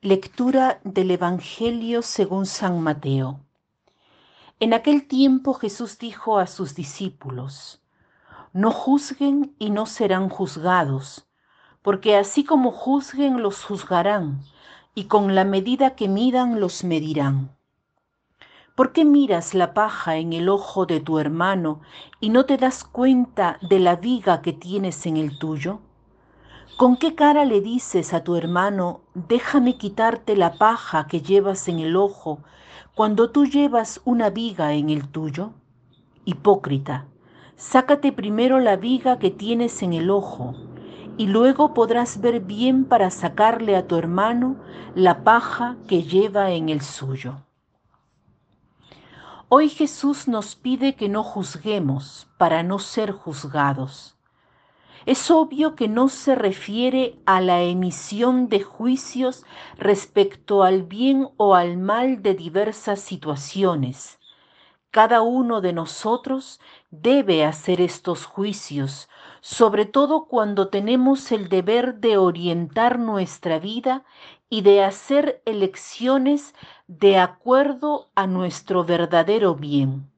Lectura del Evangelio según San Mateo. En aquel tiempo Jesús dijo a sus discípulos, No juzguen y no serán juzgados, porque así como juzguen los juzgarán, y con la medida que midan los medirán. ¿Por qué miras la paja en el ojo de tu hermano y no te das cuenta de la viga que tienes en el tuyo? ¿Con qué cara le dices a tu hermano, déjame quitarte la paja que llevas en el ojo cuando tú llevas una viga en el tuyo? Hipócrita, sácate primero la viga que tienes en el ojo y luego podrás ver bien para sacarle a tu hermano la paja que lleva en el suyo. Hoy Jesús nos pide que no juzguemos para no ser juzgados. Es obvio que no se refiere a la emisión de juicios respecto al bien o al mal de diversas situaciones. Cada uno de nosotros debe hacer estos juicios, sobre todo cuando tenemos el deber de orientar nuestra vida y de hacer elecciones de acuerdo a nuestro verdadero bien.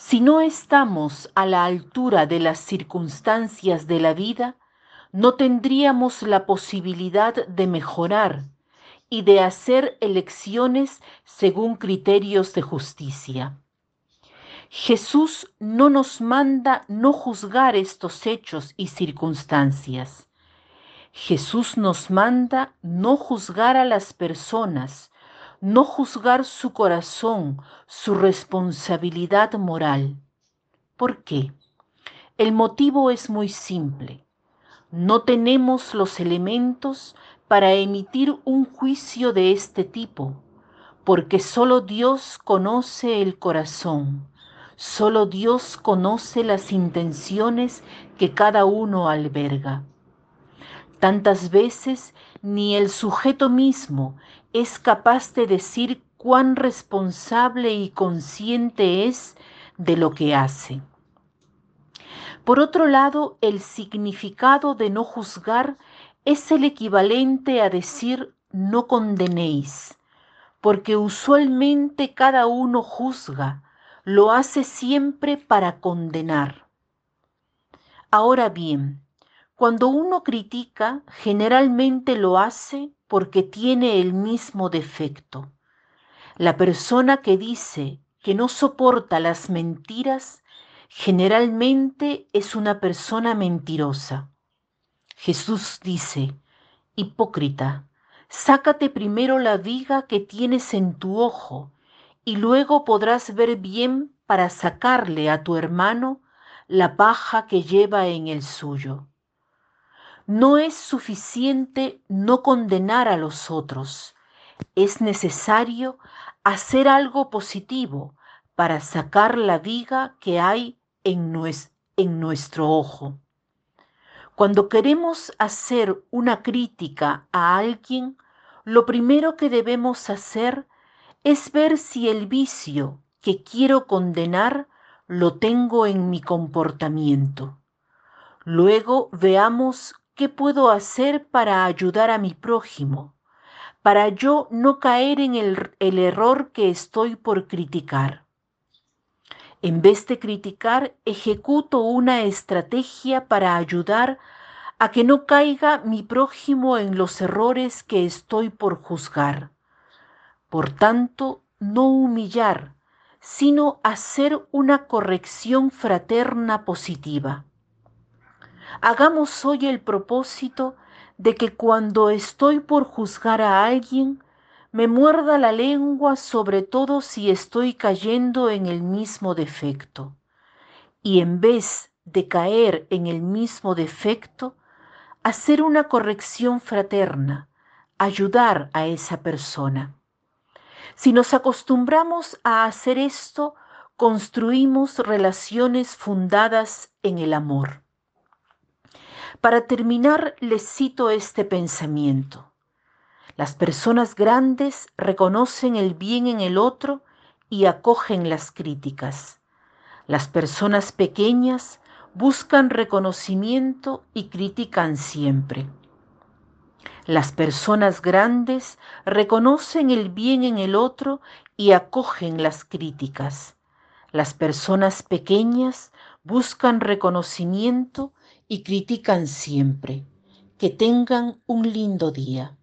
Si no estamos a la altura de las circunstancias de la vida, no tendríamos la posibilidad de mejorar y de hacer elecciones según criterios de justicia. Jesús no nos manda no juzgar estos hechos y circunstancias. Jesús nos manda no juzgar a las personas, no juzgar su corazón, su responsabilidad moral. ¿Por qué? El motivo es muy simple. No tenemos los elementos para emitir un juicio de este tipo, porque solo Dios conoce el corazón, solo Dios conoce las intenciones que cada uno alberga. Tantas veces ni el sujeto mismo es capaz de decir cuán responsable y consciente es de lo que hace. Por otro lado, el significado de no juzgar es el equivalente a decir no condenéis, porque usualmente cada uno juzga, lo hace siempre para condenar. Ahora bien, cuando uno critica, generalmente lo hace porque tiene el mismo defecto. La persona que dice que no soporta las mentiras generalmente es una persona mentirosa. Jesús dice, hipócrita, sácate primero la viga que tienes en tu ojo y luego podrás ver bien para sacarle a tu hermano la paja que lleva en el suyo. No es suficiente no condenar a los otros, es necesario hacer algo positivo para sacar la viga que hay en, en nuestro ojo. Cuando queremos hacer una crítica a alguien, lo primero que debemos hacer es ver si el vicio que quiero condenar lo tengo en mi comportamiento. Luego veamos ¿Qué puedo hacer para ayudar a mi prójimo? Para yo no caer en el, el error que estoy por criticar. En vez de criticar, ejecuto una estrategia para ayudar a que no caiga mi prójimo en los errores que estoy por juzgar. Por tanto, no humillar, sino hacer una corrección fraterna positiva. Hagamos hoy el propósito de que cuando estoy por juzgar a alguien, me muerda la lengua sobre todo si estoy cayendo en el mismo defecto. Y en vez de caer en el mismo defecto, hacer una corrección fraterna, ayudar a esa persona. Si nos acostumbramos a hacer esto, construimos relaciones fundadas en el amor. Para terminar, les cito este pensamiento. Las personas grandes reconocen el bien en el otro y acogen las críticas. Las personas pequeñas buscan reconocimiento y critican siempre. Las personas grandes reconocen el bien en el otro y acogen las críticas. Las personas pequeñas buscan reconocimiento y critican siempre. Que tengan un lindo día.